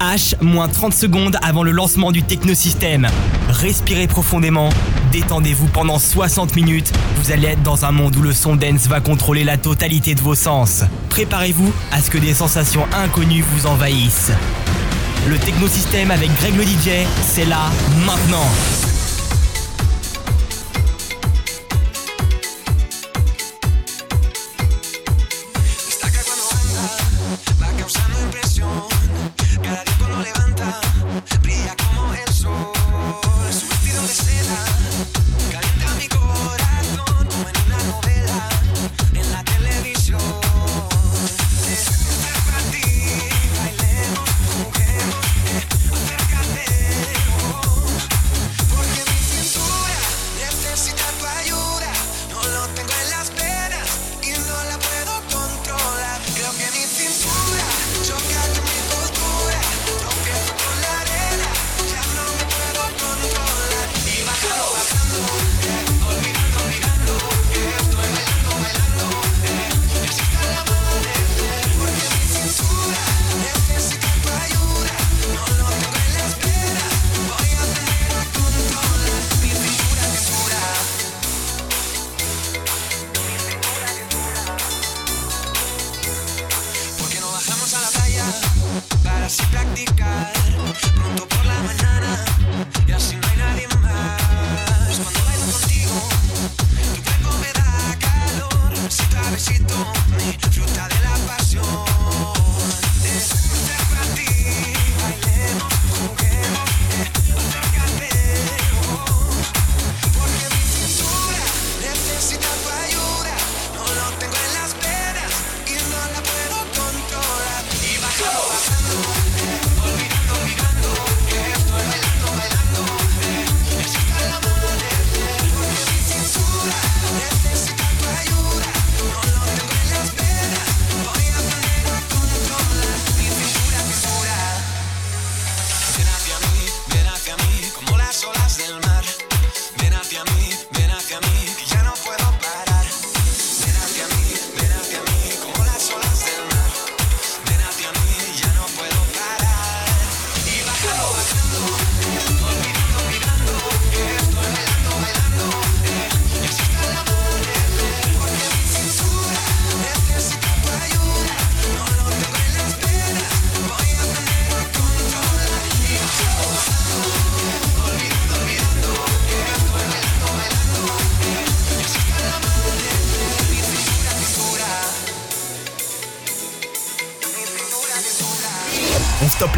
H, moins 30 secondes avant le lancement du technosystème. Respirez profondément, détendez-vous pendant 60 minutes. Vous allez être dans un monde où le son dance va contrôler la totalité de vos sens. Préparez-vous à ce que des sensations inconnues vous envahissent. Le technosystème avec Greg le DJ, c'est là, maintenant.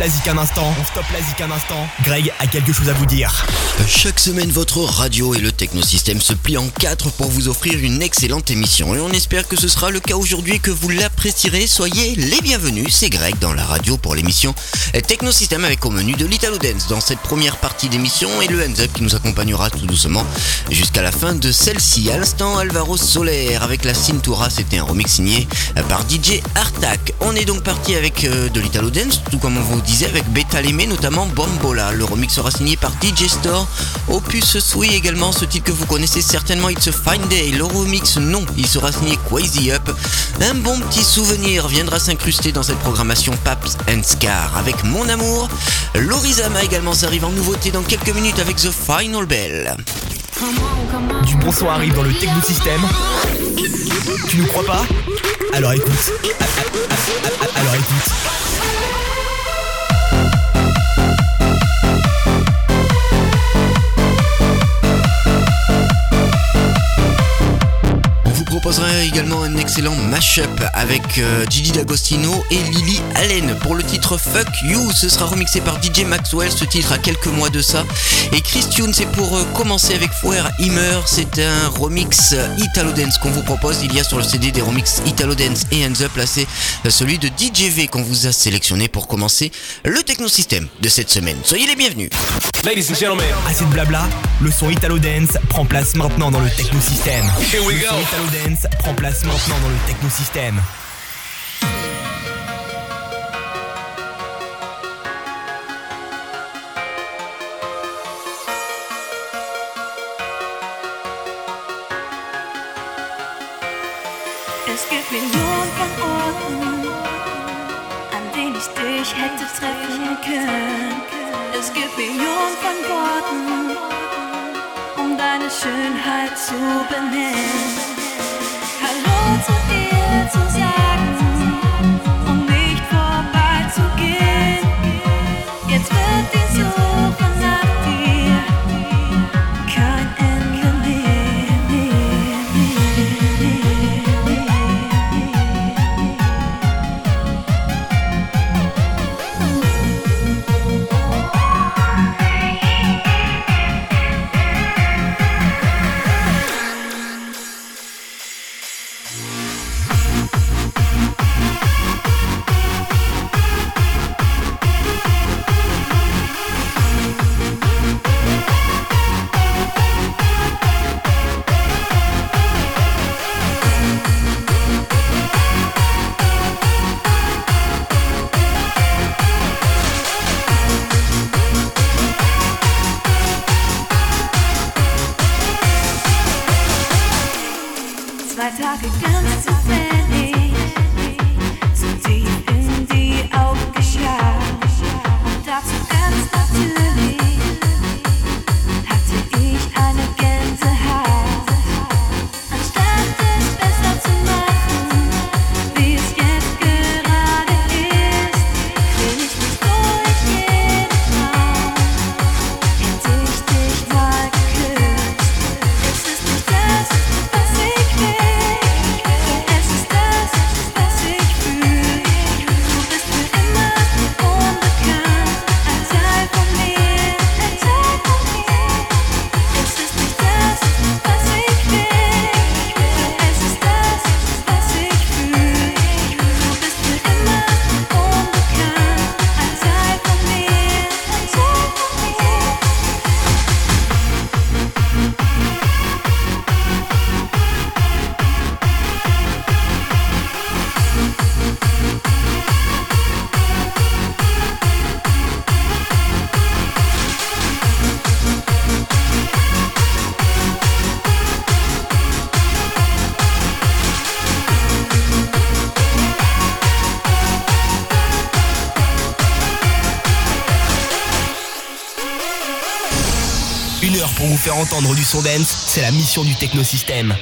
Un instant. On stoppe la un instant. Greg a quelque chose à vous dire. Chaque semaine, votre radio et le technosystème se plient en quatre pour vous offrir une excellente émission. Et on espère que ce sera le cas aujourd'hui et que vous l'apprécierez. Soyez les bienvenus. C'est Greg dans la radio pour l'émission Technosystème avec au menu de l'Italo Dance dans cette première partie d'émission et le Hands Up qui nous accompagnera tout doucement jusqu'à la fin de celle-ci. À l'instant, Alvaro Soler avec la Cintura. C'était un remix signé par DJ Artak. On est donc parti avec euh, de l'Italo Dance, tout comme on vous avec Betalemé, notamment Bombola. Le remix sera signé par DJ Store. Opus Sui également, ce titre que vous connaissez certainement, It's a Fine Day. Le remix, non, il sera signé Crazy Up. Un bon petit souvenir viendra s'incruster dans cette programmation Paps and Scar avec Mon Amour. Lorizama également s'arrive en nouveauté dans quelques minutes avec The Final Bell. Du bon son arrive dans le Techno System. Tu ne crois pas? Alors écoute. Alors écoute. Proposera également un excellent mashup avec euh, Gigi D'Agostino et Lily Allen. Pour le titre Fuck You, ce sera remixé par DJ Maxwell, ce titre a quelques mois de ça. Et Chris Tune, c'est pour euh, commencer avec Fouer Immer, c'est un remix Italo Dance qu'on vous propose. Il y a sur le CD des remix Italo Dance et Hands Up, là c'est euh, celui de DJ V qu'on vous a sélectionné pour commencer le technosystème de cette semaine. Soyez les bienvenus. Ladies and gentlemen, assez de blabla, le son Italo Dance prend place maintenant dans le technosystème. Here we go prend place maintenant dans le technosystème. Es gibt Millionen von Orten, an denen ich dich hätte treffen können. Es gibt Millionen von Worten, um deine Schönheit zu benennen. to faire entendre du son dance, c'est la mission du technosystème.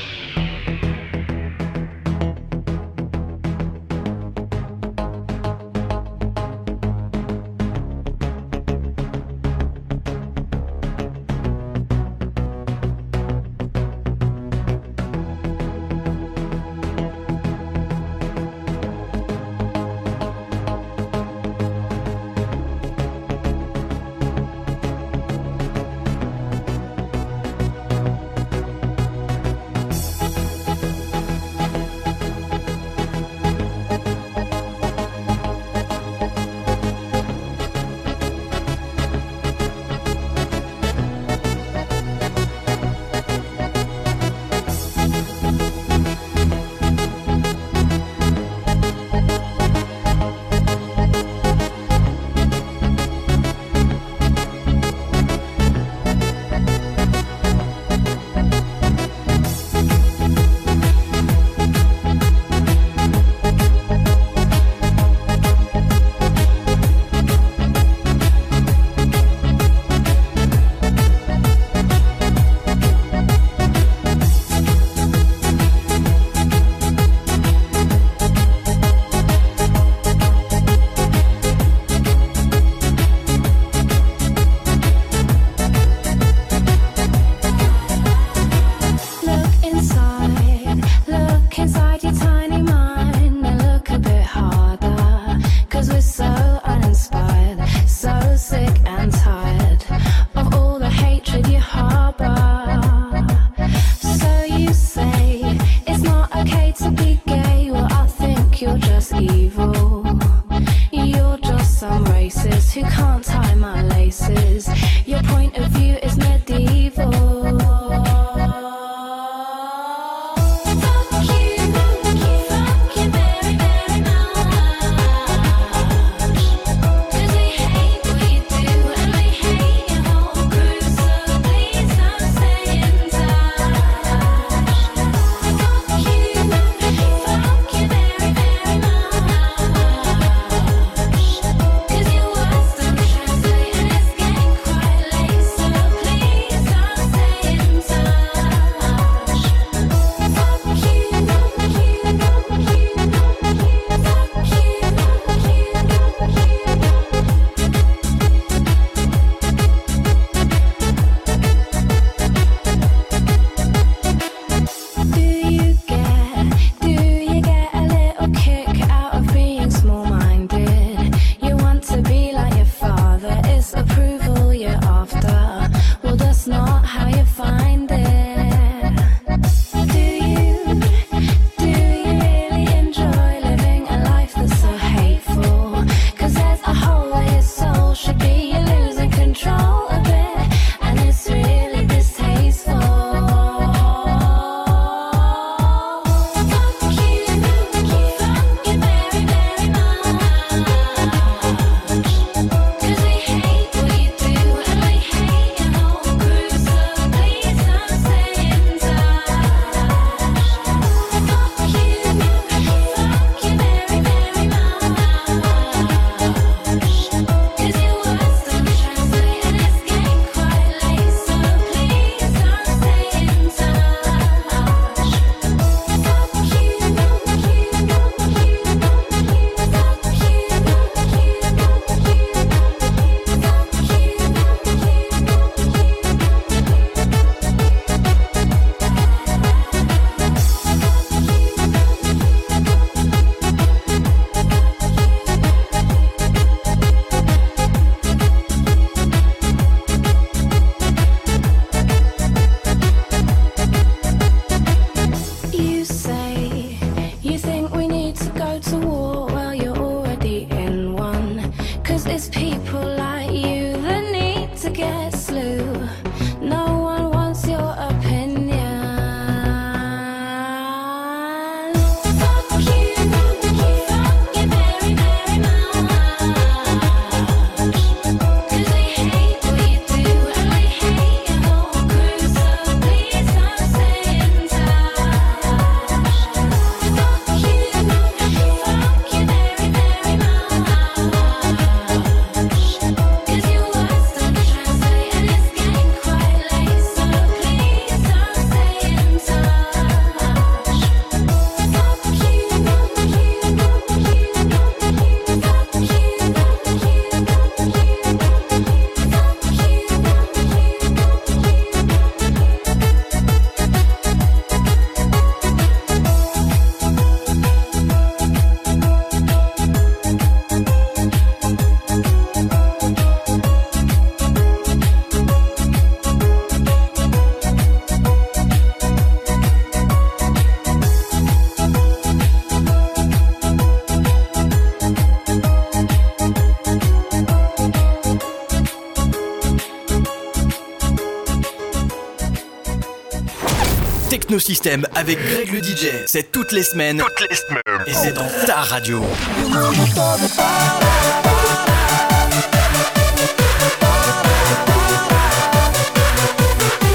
Technosystème avec Greg le DJ. C'est toutes les semaines. Toutes les semaines. Et c'est dans ta radio.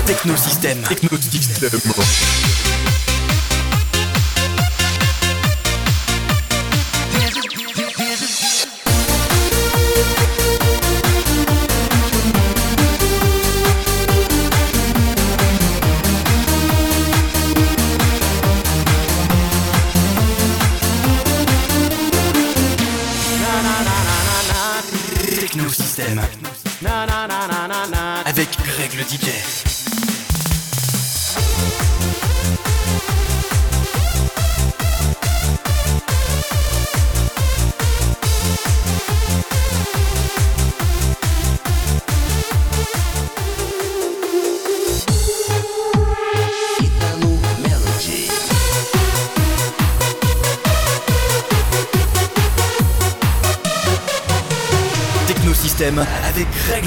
Technosystème. Technosystème.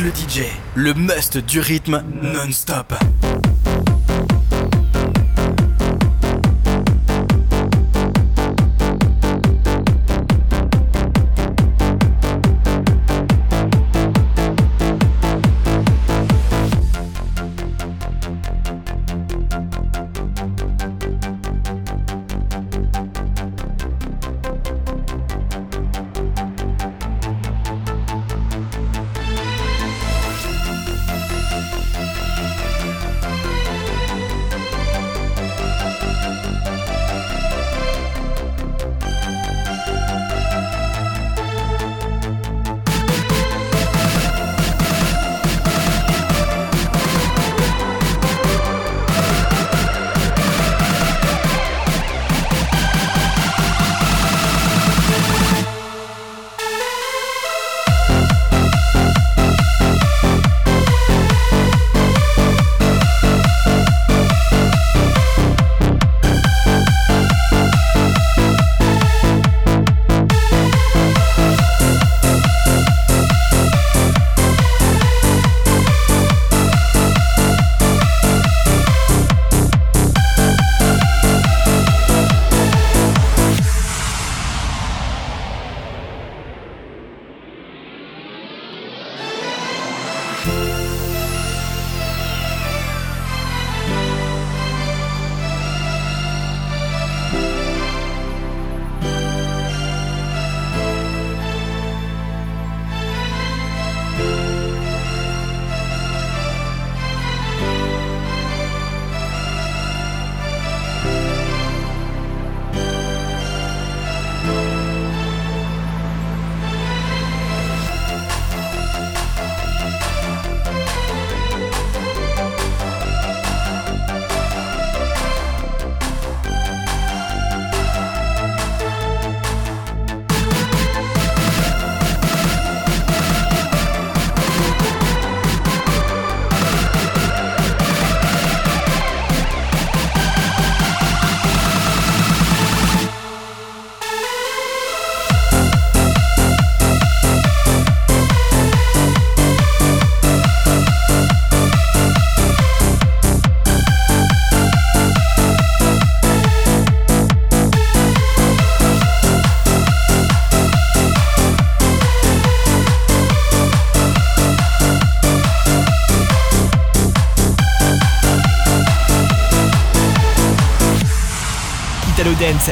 Le DJ. Le must du rythme non-stop.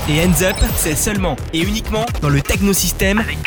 Et Hands Up, c'est seulement et uniquement dans le Technosystème. Avec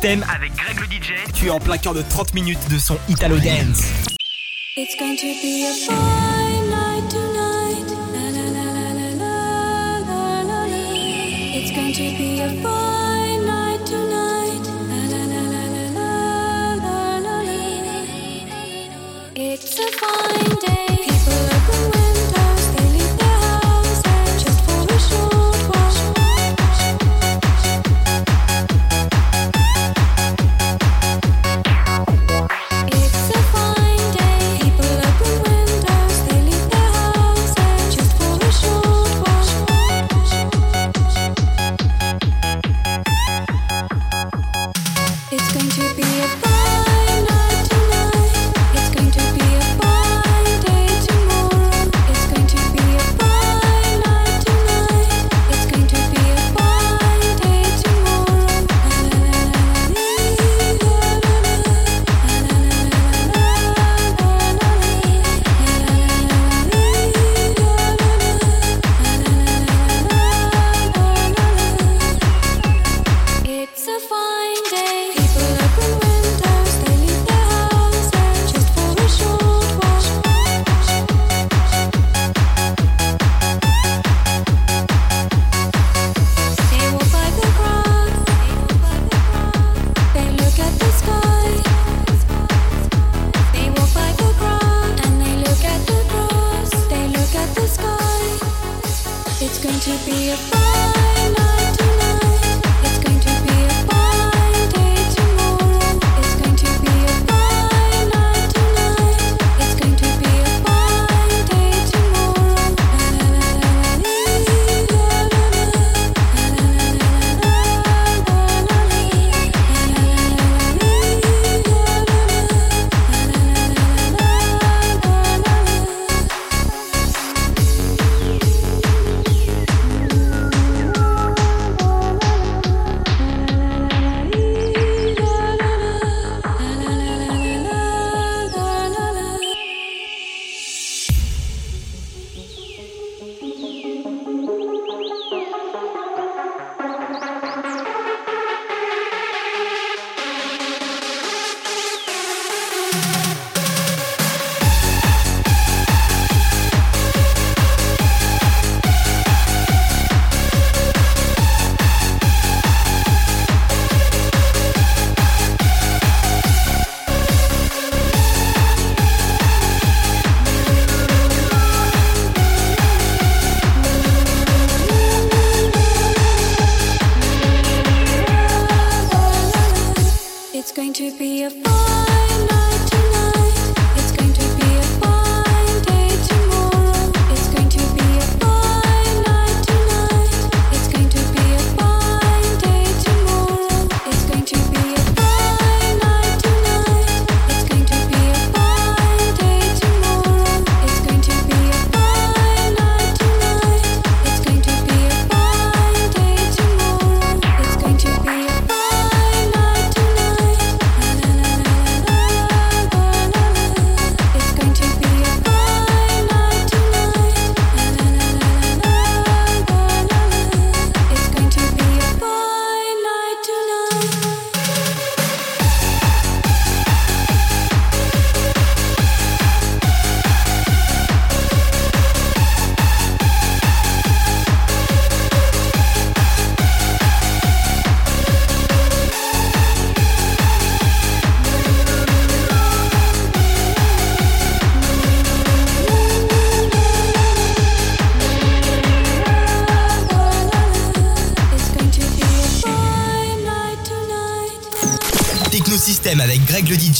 Système avec Greg le DJ. Tu es en plein cœur de 30 minutes de son Italo Dance. It's going to be a fine night tonight. La la la. It's going to be a fine night tonight. It's a fine day.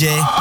DJ.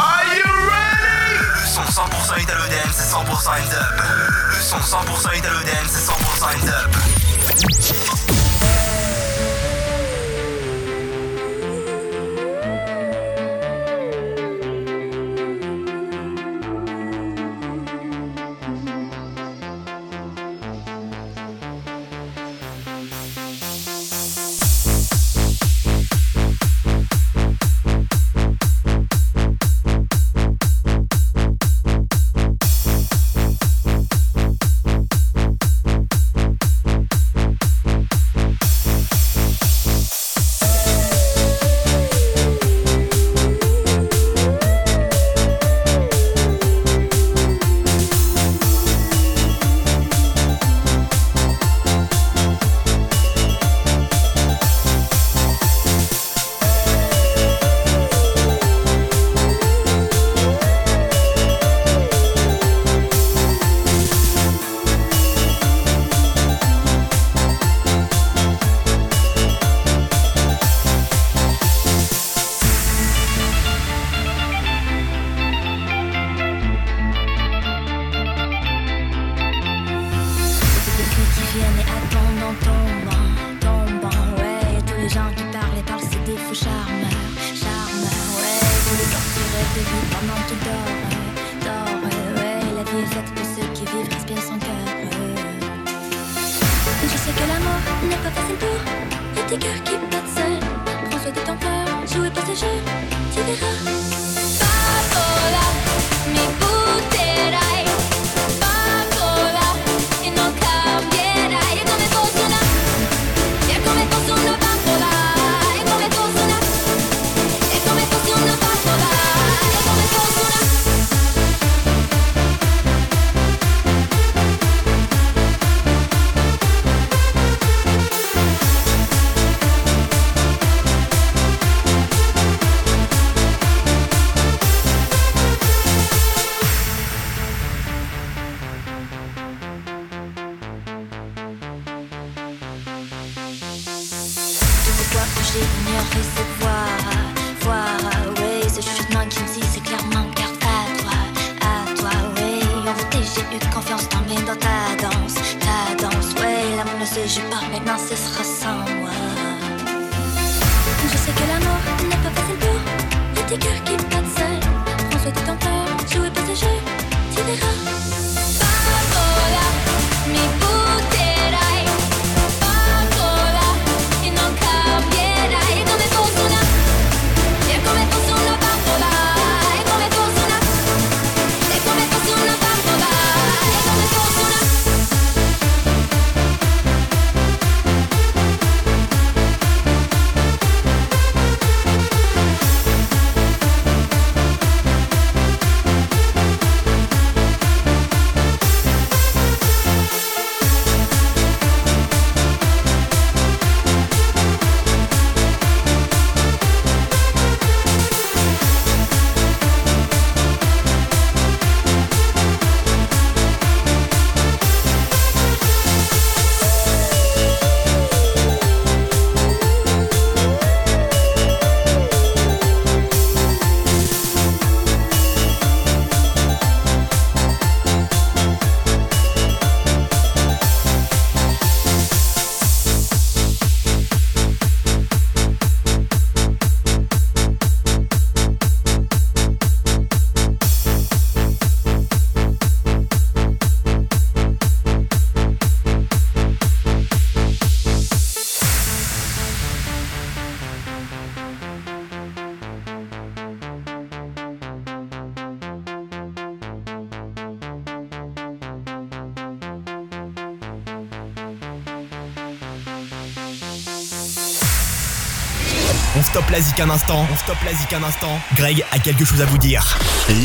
Stoppe la un instant. On stoppe la zik un instant. Greg a quelque chose à vous dire.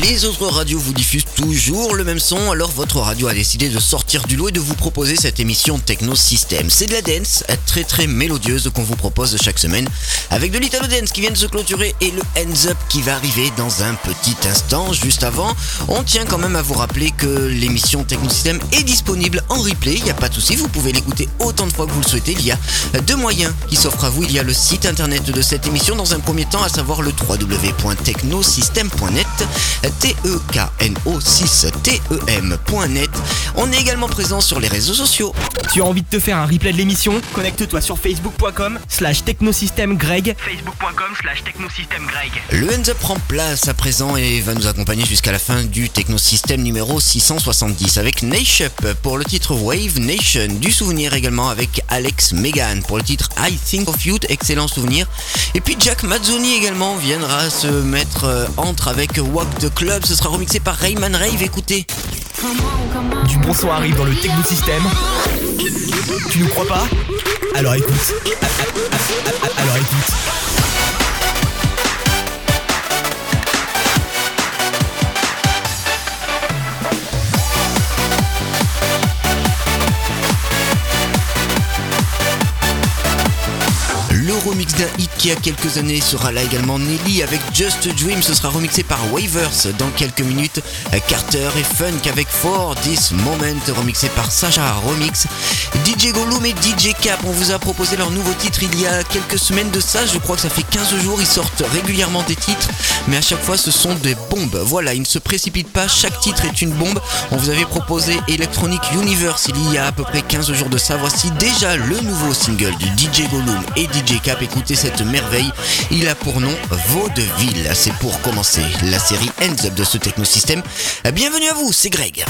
Les autres radios vous diffusent toujours le même son, alors votre radio a décidé de sortir du lot et de vous proposer cette émission Techno System. C'est de la dance très très mélodieuse qu'on vous propose chaque semaine avec de l'Italo Dance qui vient de se clôturer et le Hands Up qui va arriver dans un petit instant. Juste avant, on tient quand même à vous rappeler que l'émission Techno System est disponible en replay. Il n'y a pas de souci, vous pouvez l'écouter autant de fois que vous le souhaitez. Il y a deux moyens qui s'offrent à vous. Il y a le site internet de cette émission dans un premier temps, à savoir le www.technosystem.net, T-E-K-N-O-6-T-E-M.net. On est également présent sur les réseaux sociaux. Tu as envie de te faire un replay de l'émission? Connecte-toi sur facebook.com slash technosystemgreg facebook.com slash technosystemgreg Le Hands Up prend place à présent et va nous accompagner jusqu'à la fin du Technosystem numéro 670 avec Nation pour le titre Wave Nation, du souvenir également avec Alex Megan pour le titre I Think of You, excellent souvenir. Et puis Jack Mazzoni également viendra se mettre euh, entre avec Walk the Club. Ce sera remixé par Rayman Rave. Écoutez. Du bon son arrive dans le Techno System. Tu nous crois pas? Alors écoute. Alors écoute. Remix d'un hit qui a quelques années sera là également Nelly avec Just Dream. Ce sera remixé par Wavers dans quelques minutes. Carter et Funk avec For This Moment remixé par Sacha Remix. DJ Gollum et DJ Cap, on vous a proposé leur nouveau titre il y a quelques semaines de ça. Je crois que ça fait 15 jours. Ils sortent régulièrement des titres, mais à chaque fois ce sont des bombes. Voilà, ils ne se précipitent pas. Chaque titre est une bombe. On vous avait proposé Electronic Universe il y a à peu près 15 jours de ça. Voici déjà le nouveau single du DJ Gollum et DJ Cap écouter cette merveille. Il a pour nom Vaudeville. C'est pour commencer la série Ends Up de ce technosystème. Bienvenue à vous, c'est Greg.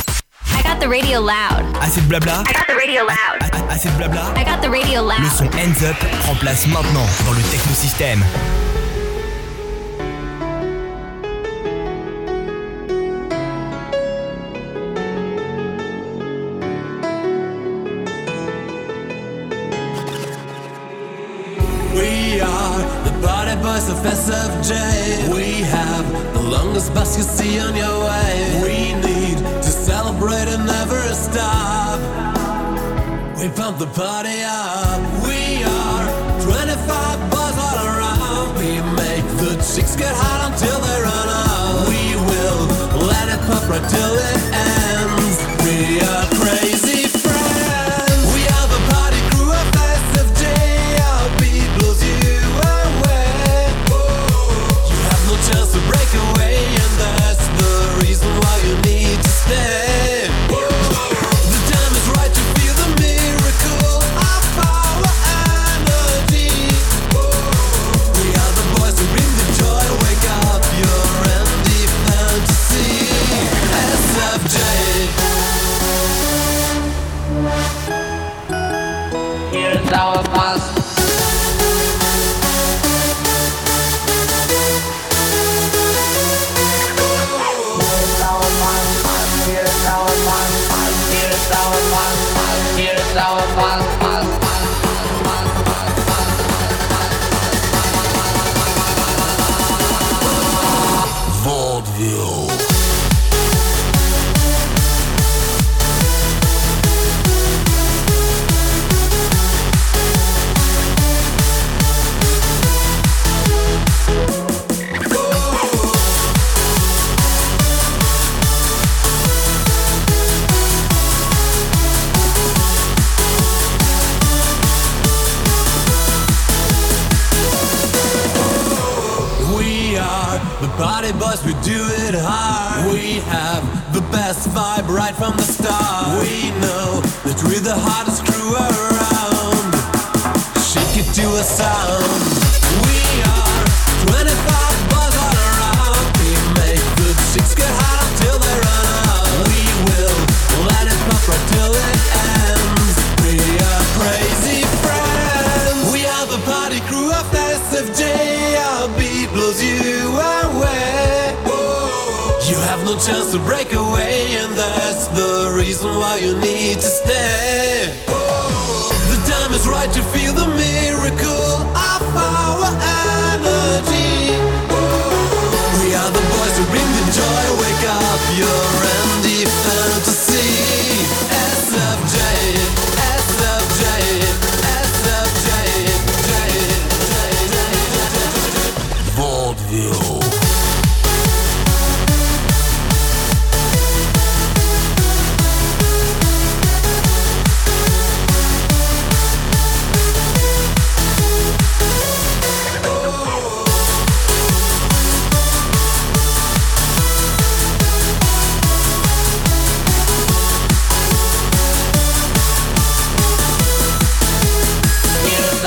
I got the radio loud. Assez de blabla. I got the radio loud. Assez de blabla. I got the radio loud. Le son Ends Up prend place maintenant dans le technosystème. J. We have the longest bus you see on your way. We need to celebrate and never stop. We pump the party up. We are 25 bars all around. We make the chicks get hot until they run out. We will let it pop right till it ends. We are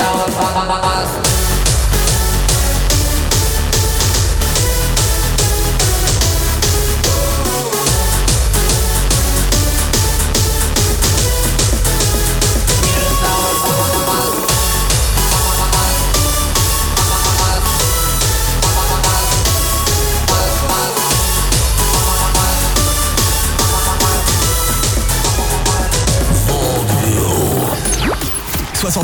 our past.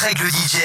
Écosystème avec Greg le DJ.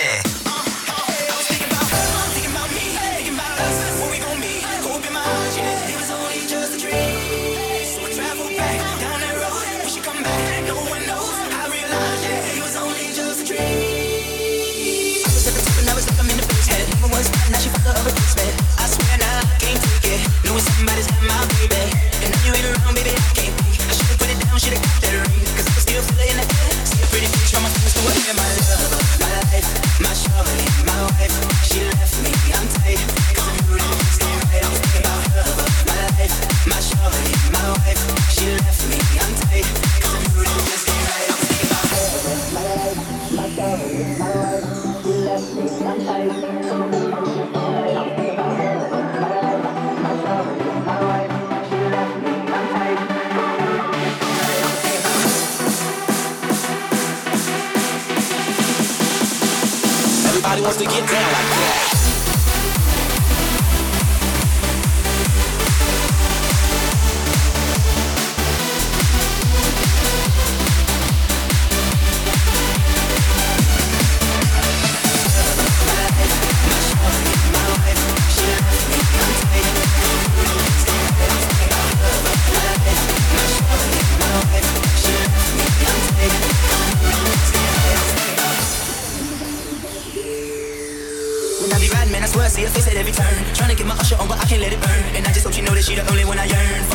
she the only one I yearn for.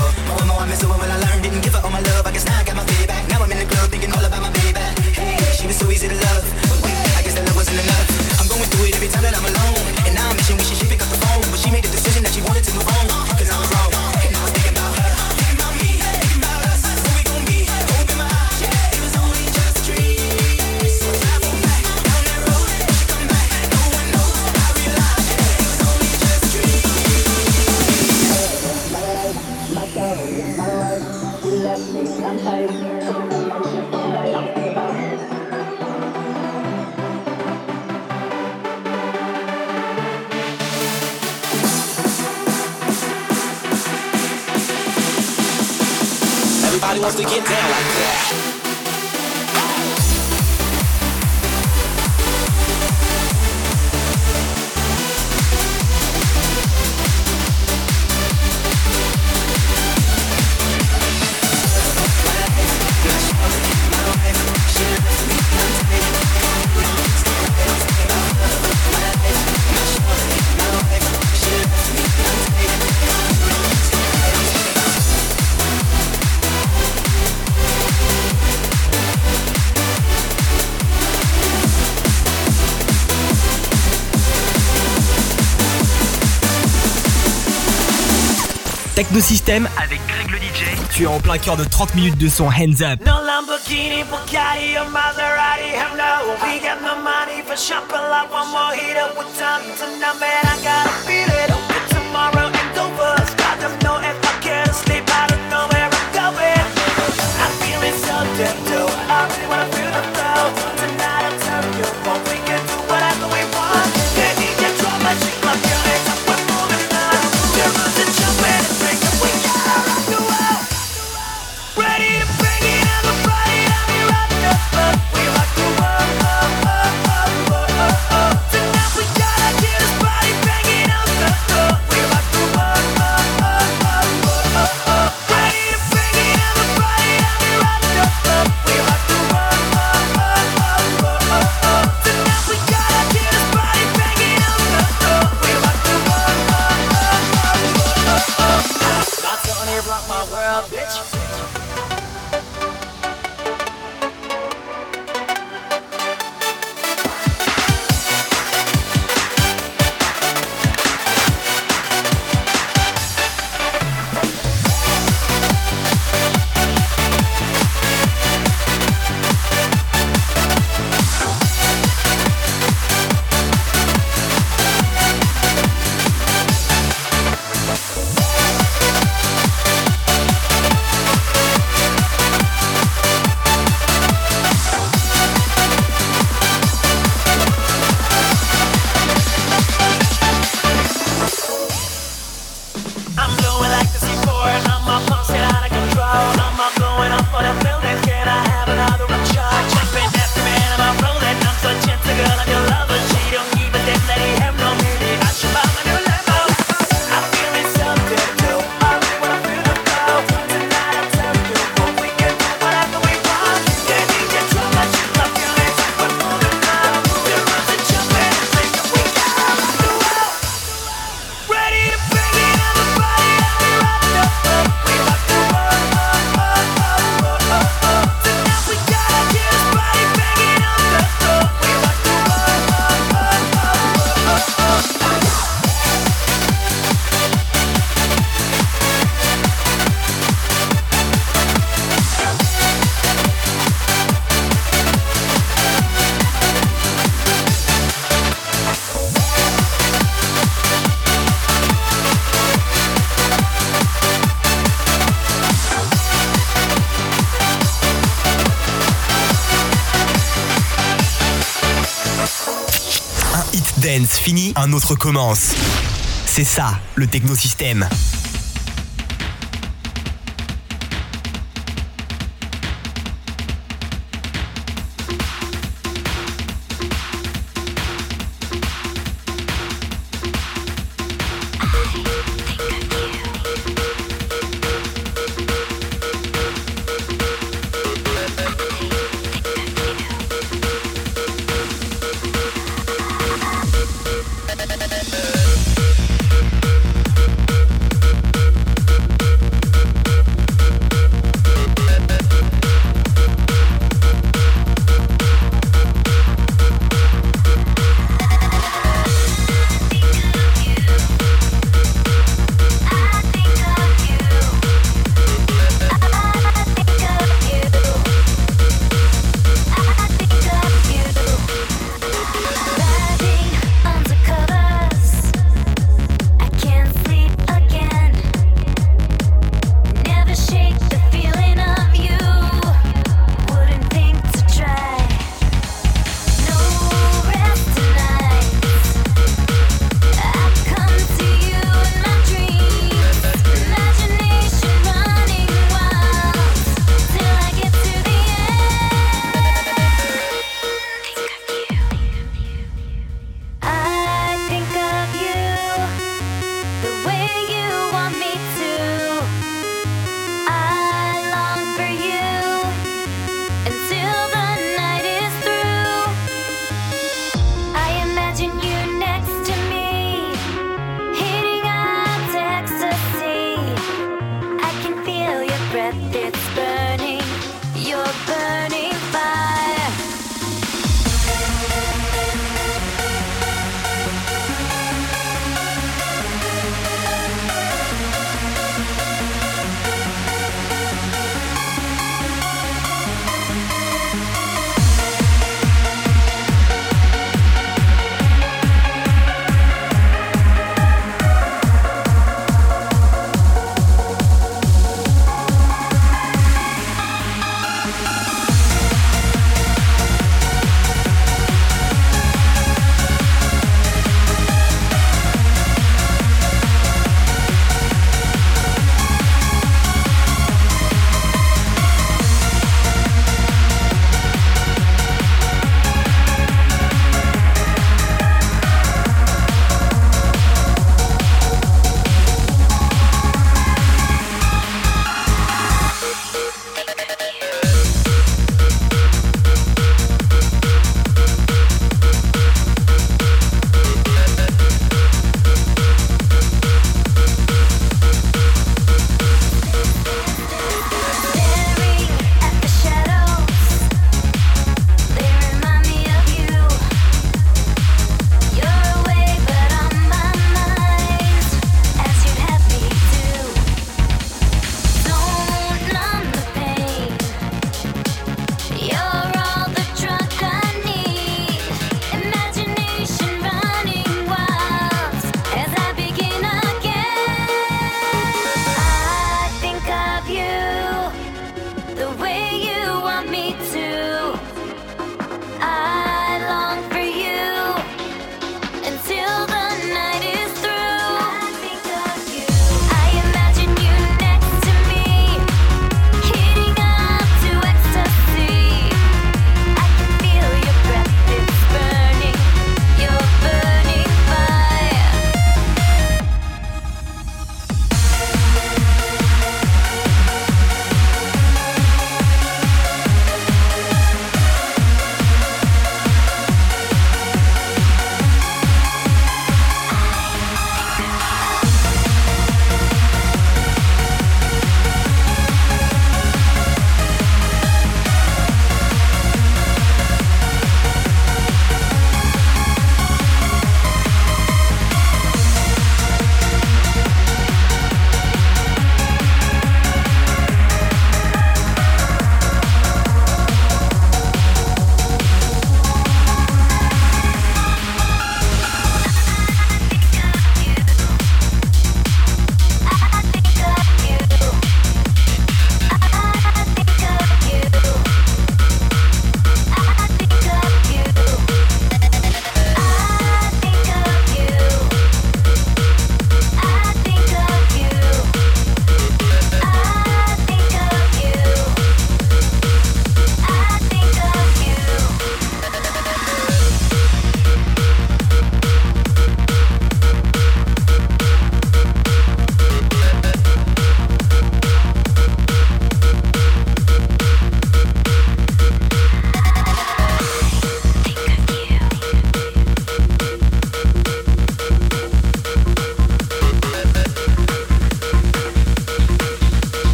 Technosystème avec Greg le DJ. Tu es en plein cœur de 30 minutes de son Hands Up. No Lamborghini, Bugatti or Maserati, hell no. We got no money for shopping like one more up with time tonight, man. I gotta feel it. Autre commence. C'est ça, le technosystème.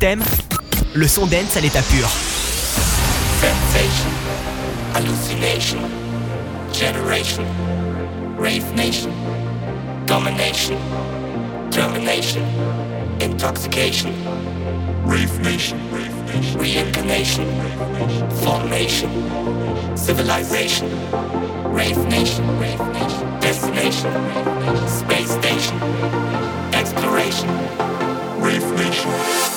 Le son dance à l'état pur. Sensation, hallucination, generation, rave nation, domination, termination, intoxication, rave nation, reincarnation, formation, civilization, rave nation, destination, space station, exploration, rave nation.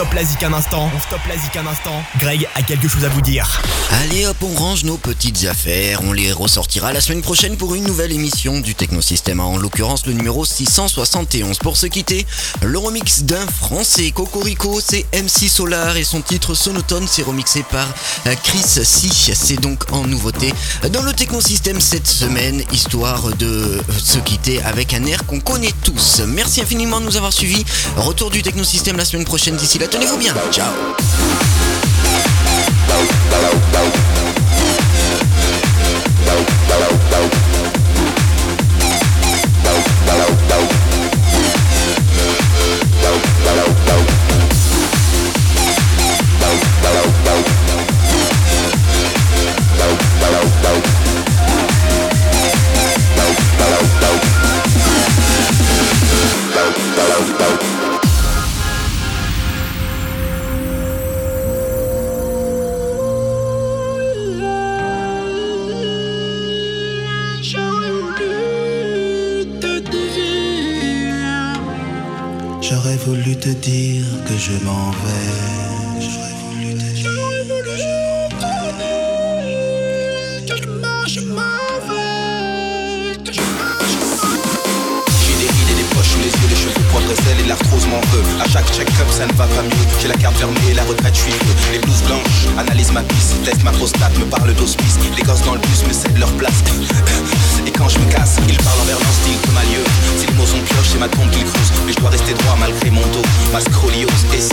Stoppe la zik un instant, on stoppe la zik un instant. Greg a quelque chose à vous dire. Allez hop, on range nos petites affaires, on les ressortira la semaine prochaine pour une nouvelle émission du Technosystème, en l'occurrence le numéro 671. Pour se quitter, le remix d'un français, Cocorico, c'est MC Solar et son titre Sonotone, c'est remixé par euh, Chris Si, c'est donc en nouveauté dans le Technosystème cette semaine, histoire de euh, se quitter avec un air qu'on connaît tous. Merci infiniment de nous avoir suivis, retour du Technosystème la semaine prochaine, d'ici là, tenez-vous bien, ciao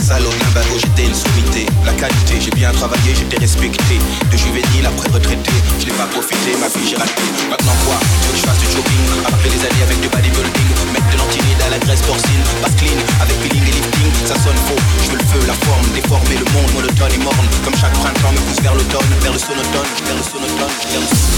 salon j'étais une sommité. La qualité, j'ai bien travaillé, j'étais respecté. De juvénile après retraité, je n'ai pas profité, ma vie j'ai raté. Maintenant quoi? Tu veux que je fasse du shopping Après les années avec du bodybuilding, mettre de l'antinide à la graisse porcine, passe clean avec peeling et lifting, ça sonne faux. Je veux le feu, la forme, déformer le monde monotone et morne. Comme chaque printemps me pousse vers l'automne, vers le sonotone, vers le sonotone, vers le sonotone.